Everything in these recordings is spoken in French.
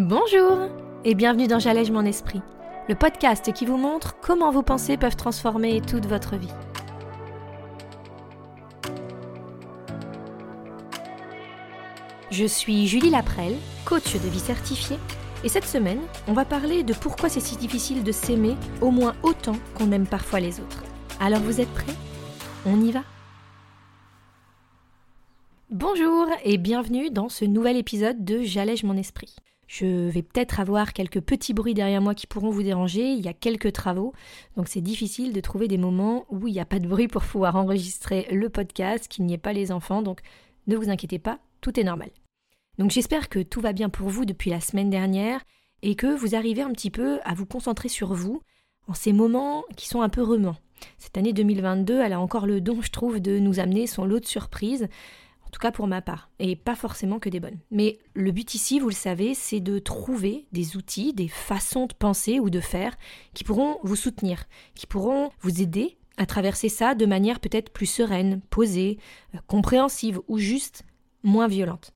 Bonjour et bienvenue dans J'allège mon esprit, le podcast qui vous montre comment vos pensées peuvent transformer toute votre vie. Je suis Julie Laprelle, coach de vie certifiée, et cette semaine, on va parler de pourquoi c'est si difficile de s'aimer au moins autant qu'on aime parfois les autres. Alors vous êtes prêts? On y va? Bonjour et bienvenue dans ce nouvel épisode de J'allège mon esprit. Je vais peut-être avoir quelques petits bruits derrière moi qui pourront vous déranger. Il y a quelques travaux, donc c'est difficile de trouver des moments où il n'y a pas de bruit pour pouvoir enregistrer le podcast, qu'il n'y ait pas les enfants. Donc ne vous inquiétez pas, tout est normal. Donc j'espère que tout va bien pour vous depuis la semaine dernière et que vous arrivez un petit peu à vous concentrer sur vous en ces moments qui sont un peu remants. Cette année 2022, elle a encore le don, je trouve, de nous amener son lot de surprises en tout cas pour ma part, et pas forcément que des bonnes. Mais le but ici, vous le savez, c'est de trouver des outils, des façons de penser ou de faire qui pourront vous soutenir, qui pourront vous aider à traverser ça de manière peut-être plus sereine, posée, euh, compréhensive ou juste moins violente.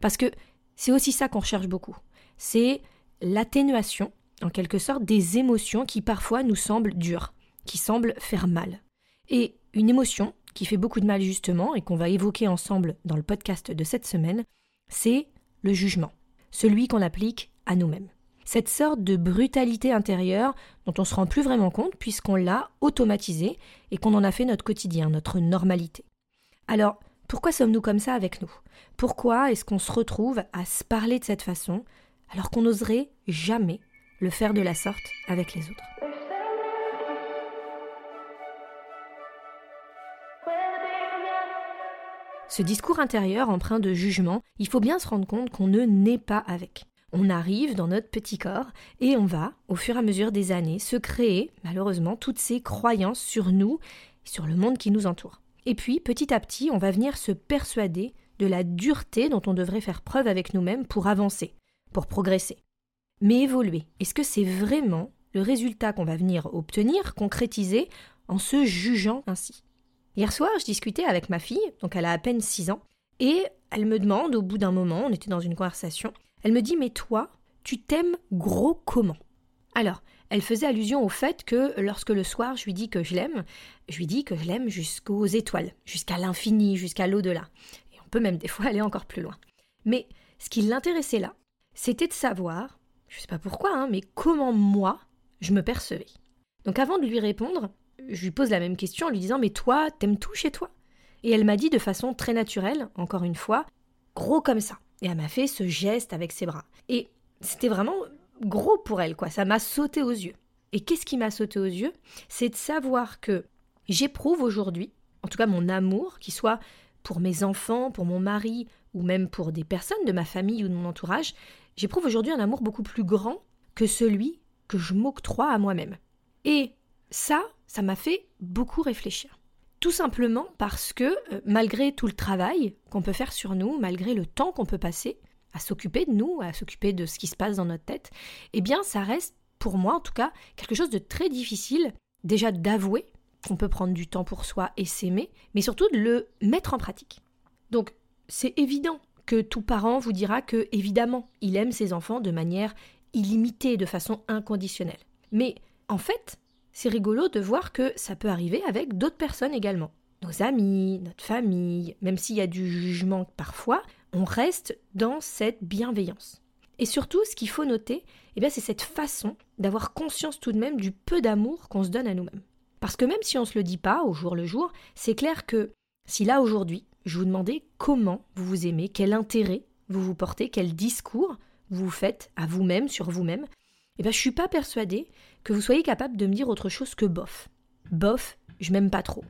Parce que c'est aussi ça qu'on recherche beaucoup. C'est l'atténuation, en quelque sorte, des émotions qui parfois nous semblent dures, qui semblent faire mal. Et une émotion, qui fait beaucoup de mal justement et qu'on va évoquer ensemble dans le podcast de cette semaine, c'est le jugement, celui qu'on applique à nous-mêmes. Cette sorte de brutalité intérieure dont on ne se rend plus vraiment compte puisqu'on l'a automatisé et qu'on en a fait notre quotidien, notre normalité. Alors, pourquoi sommes-nous comme ça avec nous? Pourquoi est-ce qu'on se retrouve à se parler de cette façon alors qu'on n'oserait jamais le faire de la sorte avec les autres? Ce discours intérieur empreint de jugement, il faut bien se rendre compte qu'on ne naît pas avec. On arrive dans notre petit corps et on va, au fur et à mesure des années, se créer, malheureusement, toutes ces croyances sur nous et sur le monde qui nous entoure. Et puis, petit à petit, on va venir se persuader de la dureté dont on devrait faire preuve avec nous-mêmes pour avancer, pour progresser. Mais évoluer, est-ce que c'est vraiment le résultat qu'on va venir obtenir, concrétiser, en se jugeant ainsi? Hier soir, je discutais avec ma fille, donc elle a à peine 6 ans, et elle me demande, au bout d'un moment, on était dans une conversation, elle me dit Mais toi, tu t'aimes gros comment? Alors, elle faisait allusion au fait que lorsque le soir je lui dis que je l'aime, je lui dis que je l'aime jusqu'aux étoiles, jusqu'à l'infini, jusqu'à l'au-delà. Et on peut même des fois aller encore plus loin. Mais ce qui l'intéressait là, c'était de savoir, je ne sais pas pourquoi, hein, mais comment moi je me percevais. Donc avant de lui répondre, je lui pose la même question en lui disant Mais toi, t'aimes tout chez toi? Et elle m'a dit de façon très naturelle, encore une fois, gros comme ça. Et elle m'a fait ce geste avec ses bras. Et c'était vraiment gros pour elle, quoi. Ça m'a sauté aux yeux. Et qu'est-ce qui m'a sauté aux yeux? C'est de savoir que j'éprouve aujourd'hui, en tout cas mon amour, qui soit pour mes enfants, pour mon mari, ou même pour des personnes de ma famille ou de mon entourage, j'éprouve aujourd'hui un amour beaucoup plus grand que celui que je m'octroie à moi-même. Et ça, ça m'a fait beaucoup réfléchir. Tout simplement parce que, euh, malgré tout le travail qu'on peut faire sur nous, malgré le temps qu'on peut passer à s'occuper de nous, à s'occuper de ce qui se passe dans notre tête, eh bien, ça reste, pour moi en tout cas, quelque chose de très difficile, déjà d'avouer qu'on peut prendre du temps pour soi et s'aimer, mais surtout de le mettre en pratique. Donc, c'est évident que tout parent vous dira que, évidemment, il aime ses enfants de manière illimitée, de façon inconditionnelle. Mais, en fait, c'est rigolo de voir que ça peut arriver avec d'autres personnes également. Nos amis, notre famille, même s'il y a du jugement parfois, on reste dans cette bienveillance. Et surtout, ce qu'il faut noter, eh c'est cette façon d'avoir conscience tout de même du peu d'amour qu'on se donne à nous-mêmes. Parce que même si on ne se le dit pas au jour le jour, c'est clair que si là aujourd'hui, je vous demandais comment vous vous aimez, quel intérêt vous vous portez, quel discours vous faites à vous-même sur vous-même, eh bien, je suis pas persuadée que vous soyez capable de me dire autre chose que bof. Bof, je m'aime pas trop.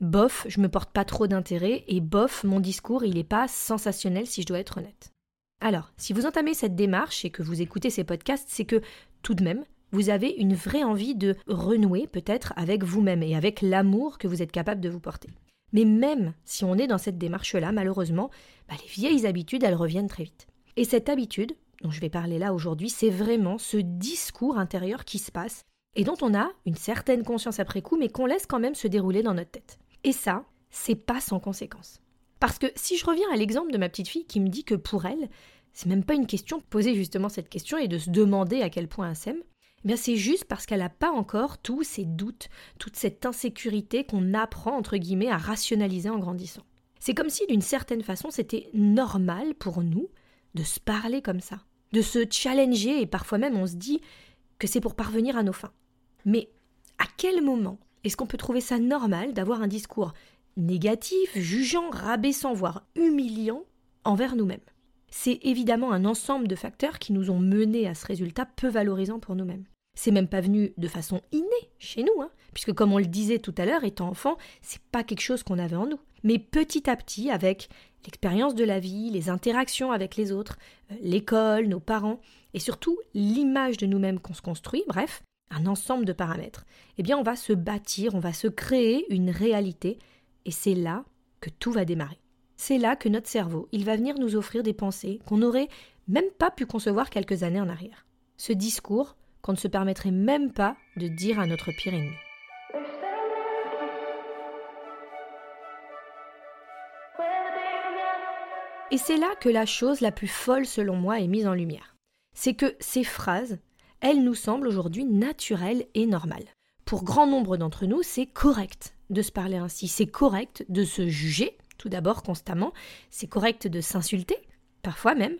Bof, je me porte pas trop d'intérêt et bof, mon discours, il n'est pas sensationnel si je dois être honnête. Alors, si vous entamez cette démarche et que vous écoutez ces podcasts, c'est que tout de même, vous avez une vraie envie de renouer peut-être avec vous-même et avec l'amour que vous êtes capable de vous porter. Mais même si on est dans cette démarche-là, malheureusement, bah, les vieilles habitudes, elles reviennent très vite. Et cette habitude, dont je vais parler là aujourd'hui, c'est vraiment ce discours intérieur qui se passe et dont on a une certaine conscience après coup, mais qu'on laisse quand même se dérouler dans notre tête. Et ça, c'est pas sans conséquence. Parce que si je reviens à l'exemple de ma petite fille qui me dit que pour elle, c'est même pas une question, poser justement cette question et de se demander à quel point elle s'aime, eh c'est juste parce qu'elle n'a pas encore tous ces doutes, toute cette insécurité qu'on apprend entre guillemets à rationaliser en grandissant. C'est comme si d'une certaine façon c'était normal pour nous de se parler comme ça, de se challenger et parfois même on se dit que c'est pour parvenir à nos fins. Mais à quel moment est-ce qu'on peut trouver ça normal d'avoir un discours négatif, jugeant, rabaissant, voire humiliant envers nous-mêmes? C'est évidemment un ensemble de facteurs qui nous ont menés à ce résultat peu valorisant pour nous-mêmes. C'est même pas venu de façon innée chez nous, hein, puisque comme on le disait tout à l'heure, étant enfant, c'est pas quelque chose qu'on avait en nous. Mais petit à petit, avec l'expérience de la vie, les interactions avec les autres, euh, l'école, nos parents, et surtout l'image de nous-mêmes qu'on se construit, bref, un ensemble de paramètres, eh bien on va se bâtir, on va se créer une réalité, et c'est là que tout va démarrer. C'est là que notre cerveau, il va venir nous offrir des pensées qu'on n'aurait même pas pu concevoir quelques années en arrière. Ce discours, qu'on ne se permettrait même pas de dire à notre pire ennemi. Et c'est là que la chose la plus folle selon moi est mise en lumière. C'est que ces phrases, elles nous semblent aujourd'hui naturelles et normales. Pour grand nombre d'entre nous, c'est correct de se parler ainsi, c'est correct de se juger, tout d'abord constamment, c'est correct de s'insulter, parfois même,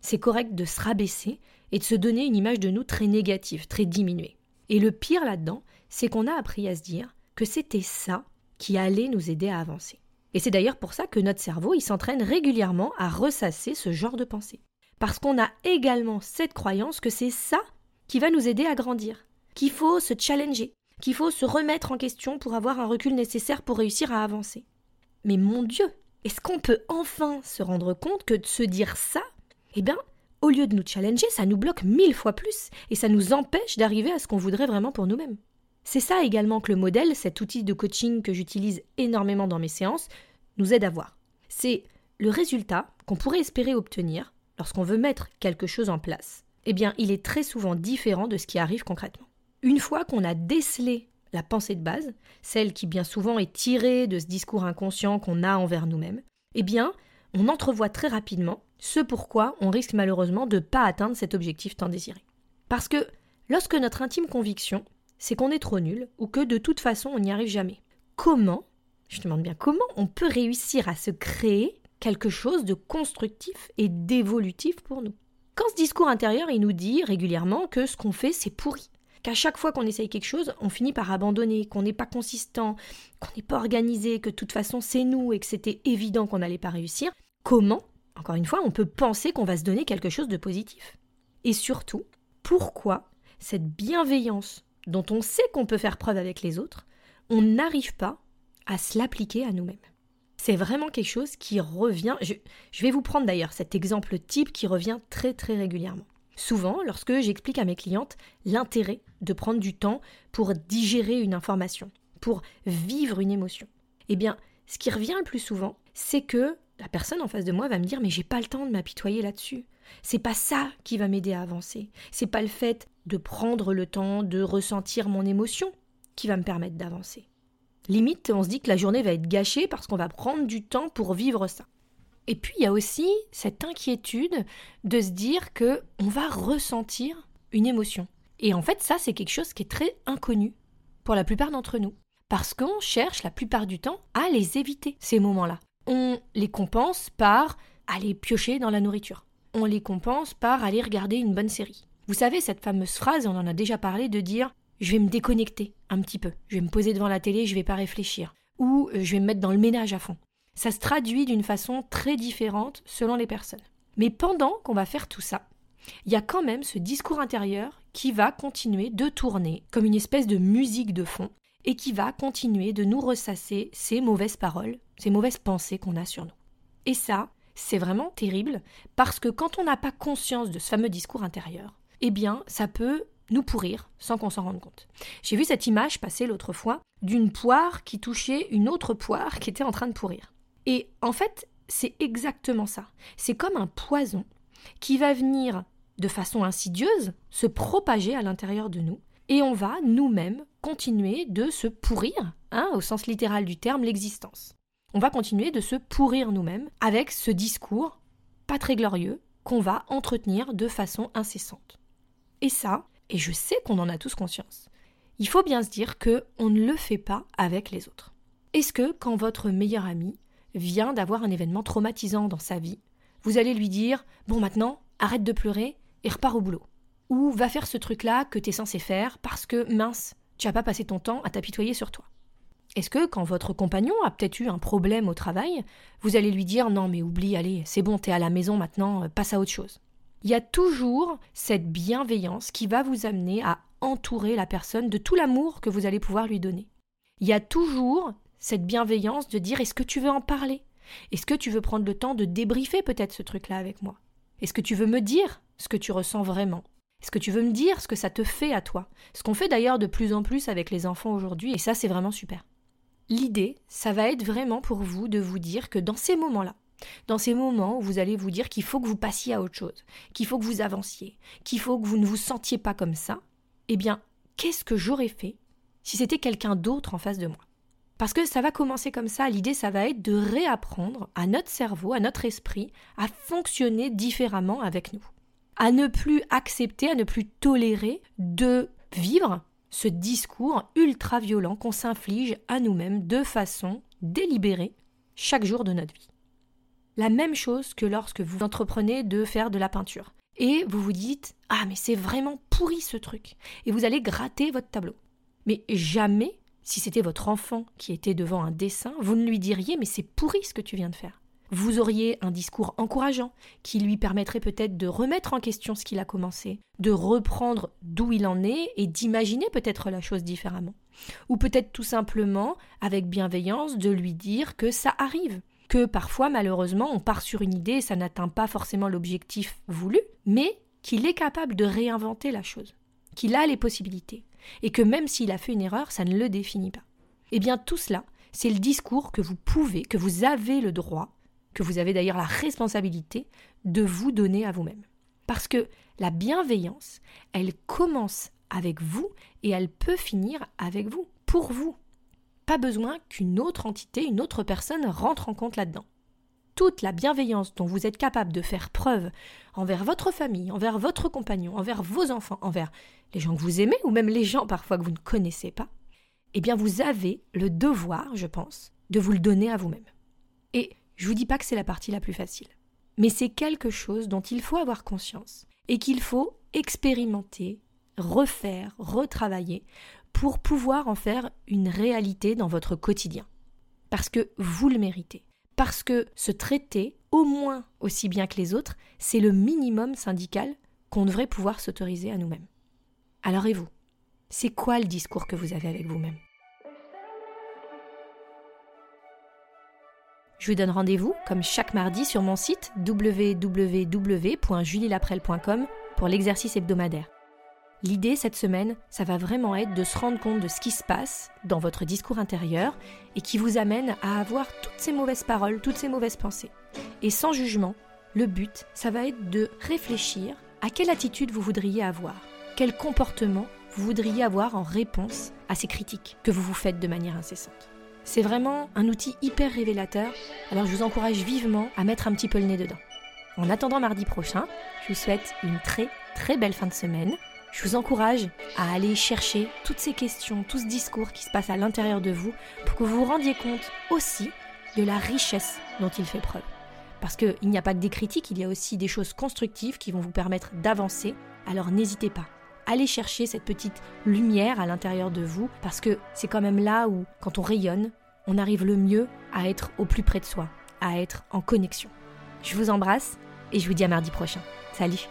c'est correct de se rabaisser, et de se donner une image de nous très négative, très diminuée. Et le pire là-dedans, c'est qu'on a appris à se dire que c'était ça qui allait nous aider à avancer. Et c'est d'ailleurs pour ça que notre cerveau, il s'entraîne régulièrement à ressasser ce genre de pensée. Parce qu'on a également cette croyance que c'est ça qui va nous aider à grandir, qu'il faut se challenger, qu'il faut se remettre en question pour avoir un recul nécessaire pour réussir à avancer. Mais mon Dieu, est-ce qu'on peut enfin se rendre compte que de se dire ça, eh bien, au lieu de nous challenger, ça nous bloque mille fois plus et ça nous empêche d'arriver à ce qu'on voudrait vraiment pour nous-mêmes. C'est ça également que le modèle, cet outil de coaching que j'utilise énormément dans mes séances, nous aide à voir. C'est le résultat qu'on pourrait espérer obtenir lorsqu'on veut mettre quelque chose en place. Eh bien, il est très souvent différent de ce qui arrive concrètement. Une fois qu'on a décelé la pensée de base, celle qui bien souvent est tirée de ce discours inconscient qu'on a envers nous-mêmes, eh bien, on entrevoit très rapidement ce pourquoi on risque malheureusement de ne pas atteindre cet objectif tant désiré. Parce que lorsque notre intime conviction, c'est qu'on est trop nul ou que de toute façon on n'y arrive jamais, comment, je demande bien comment, on peut réussir à se créer quelque chose de constructif et d'évolutif pour nous? Quand ce discours intérieur il nous dit régulièrement que ce qu'on fait c'est pourri, qu'à chaque fois qu'on essaye quelque chose, on finit par abandonner, qu'on n'est pas consistant, qu'on n'est pas organisé, que de toute façon c'est nous et que c'était évident qu'on n'allait pas réussir, comment encore une fois, on peut penser qu'on va se donner quelque chose de positif? Et surtout, pourquoi cette bienveillance dont on sait qu'on peut faire preuve avec les autres, on n'arrive pas à se l'appliquer à nous-mêmes C'est vraiment quelque chose qui revient. Je, je vais vous prendre d'ailleurs cet exemple type qui revient très très régulièrement. Souvent, lorsque j'explique à mes clientes l'intérêt de prendre du temps pour digérer une information, pour vivre une émotion, eh bien, ce qui revient le plus souvent, c'est que la personne en face de moi va me dire mais j'ai pas le temps de m'apitoyer là-dessus. C'est pas ça qui va m'aider à avancer. C'est pas le fait de prendre le temps de ressentir mon émotion qui va me permettre d'avancer. Limite, on se dit que la journée va être gâchée parce qu'on va prendre du temps pour vivre ça. Et puis il y a aussi cette inquiétude de se dire que on va ressentir une émotion. Et en fait, ça c'est quelque chose qui est très inconnu pour la plupart d'entre nous parce qu'on cherche la plupart du temps à les éviter ces moments-là on les compense par aller piocher dans la nourriture. On les compense par aller regarder une bonne série. Vous savez, cette fameuse phrase, on en a déjà parlé, de dire je vais me déconnecter un petit peu, je vais me poser devant la télé, je vais pas réfléchir, ou euh, je vais me mettre dans le ménage à fond. Ça se traduit d'une façon très différente selon les personnes. Mais pendant qu'on va faire tout ça, il y a quand même ce discours intérieur qui va continuer de tourner comme une espèce de musique de fond et qui va continuer de nous ressasser ces mauvaises paroles, ces mauvaises pensées qu'on a sur nous. Et ça, c'est vraiment terrible parce que quand on n'a pas conscience de ce fameux discours intérieur, eh bien, ça peut nous pourrir sans qu'on s'en rende compte. J'ai vu cette image passer l'autre fois d'une poire qui touchait une autre poire qui était en train de pourrir. Et en fait, c'est exactement ça. C'est comme un poison qui va venir de façon insidieuse se propager à l'intérieur de nous et on va nous-mêmes continuer de se pourrir, hein, au sens littéral du terme, l'existence. On va continuer de se pourrir nous-mêmes avec ce discours pas très glorieux qu'on va entretenir de façon incessante. Et ça, et je sais qu'on en a tous conscience, il faut bien se dire que on ne le fait pas avec les autres. Est-ce que quand votre meilleur ami vient d'avoir un événement traumatisant dans sa vie, vous allez lui dire Bon, maintenant, arrête de pleurer et repars au boulot Ou va faire ce truc-là que tu es censé faire parce que, mince, tu n'as pas passé ton temps à t'apitoyer sur toi? Est-ce que quand votre compagnon a peut-être eu un problème au travail, vous allez lui dire Non, mais oublie, allez, c'est bon, t'es à la maison maintenant, passe à autre chose Il y a toujours cette bienveillance qui va vous amener à entourer la personne de tout l'amour que vous allez pouvoir lui donner. Il y a toujours cette bienveillance de dire est-ce que tu veux en parler? Est-ce que tu veux prendre le temps de débriefer peut-être ce truc-là avec moi? Est-ce que tu veux me dire ce que tu ressens vraiment? Est-ce que tu veux me dire ce que ça te fait à toi? Ce qu'on fait d'ailleurs de plus en plus avec les enfants aujourd'hui, et ça c'est vraiment super. L'idée, ça va être vraiment pour vous de vous dire que dans ces moments-là, dans ces moments où vous allez vous dire qu'il faut que vous passiez à autre chose, qu'il faut que vous avanciez, qu'il faut que vous ne vous sentiez pas comme ça, eh bien, qu'est-ce que j'aurais fait si c'était quelqu'un d'autre en face de moi? Parce que ça va commencer comme ça, l'idée, ça va être de réapprendre à notre cerveau, à notre esprit, à fonctionner différemment avec nous, à ne plus accepter, à ne plus tolérer de vivre ce discours ultra violent qu'on s'inflige à nous-mêmes de façon délibérée chaque jour de notre vie. La même chose que lorsque vous entreprenez de faire de la peinture et vous vous dites Ah, mais c'est vraiment pourri ce truc Et vous allez gratter votre tableau. Mais jamais, si c'était votre enfant qui était devant un dessin, vous ne lui diriez Mais c'est pourri ce que tu viens de faire. Vous auriez un discours encourageant qui lui permettrait peut-être de remettre en question ce qu'il a commencé, de reprendre d'où il en est et d'imaginer peut-être la chose différemment. Ou peut-être tout simplement, avec bienveillance, de lui dire que ça arrive, que parfois malheureusement on part sur une idée et ça n'atteint pas forcément l'objectif voulu, mais qu'il est capable de réinventer la chose, qu'il a les possibilités, et que même s'il a fait une erreur, ça ne le définit pas. Eh bien tout cela, c'est le discours que vous pouvez, que vous avez le droit, que vous avez d'ailleurs la responsabilité de vous donner à vous-même. Parce que la bienveillance, elle commence avec vous et elle peut finir avec vous, pour vous. Pas besoin qu'une autre entité, une autre personne rentre en compte là-dedans. Toute la bienveillance dont vous êtes capable de faire preuve envers votre famille, envers votre compagnon, envers vos enfants, envers les gens que vous aimez ou même les gens parfois que vous ne connaissez pas, eh bien vous avez le devoir, je pense, de vous le donner à vous-même. Et je vous dis pas que c'est la partie la plus facile, mais c'est quelque chose dont il faut avoir conscience et qu'il faut expérimenter, refaire, retravailler pour pouvoir en faire une réalité dans votre quotidien. Parce que vous le méritez. Parce que se traiter, au moins aussi bien que les autres, c'est le minimum syndical qu'on devrait pouvoir s'autoriser à nous-mêmes. Alors et vous? C'est quoi le discours que vous avez avec vous-même? Je vous donne rendez-vous, comme chaque mardi, sur mon site www.julielaprel.com pour l'exercice hebdomadaire. L'idée cette semaine, ça va vraiment être de se rendre compte de ce qui se passe dans votre discours intérieur et qui vous amène à avoir toutes ces mauvaises paroles, toutes ces mauvaises pensées. Et sans jugement, le but, ça va être de réfléchir à quelle attitude vous voudriez avoir, quel comportement vous voudriez avoir en réponse à ces critiques que vous vous faites de manière incessante. C'est vraiment un outil hyper révélateur, alors je vous encourage vivement à mettre un petit peu le nez dedans. En attendant mardi prochain, je vous souhaite une très très belle fin de semaine. Je vous encourage à aller chercher toutes ces questions, tout ce discours qui se passe à l'intérieur de vous pour que vous vous rendiez compte aussi de la richesse dont il fait preuve. Parce qu'il n'y a pas que des critiques, il y a aussi des choses constructives qui vont vous permettre d'avancer. Alors n'hésitez pas. Allez chercher cette petite lumière à l'intérieur de vous, parce que c'est quand même là où, quand on rayonne, on arrive le mieux à être au plus près de soi, à être en connexion. Je vous embrasse et je vous dis à mardi prochain. Salut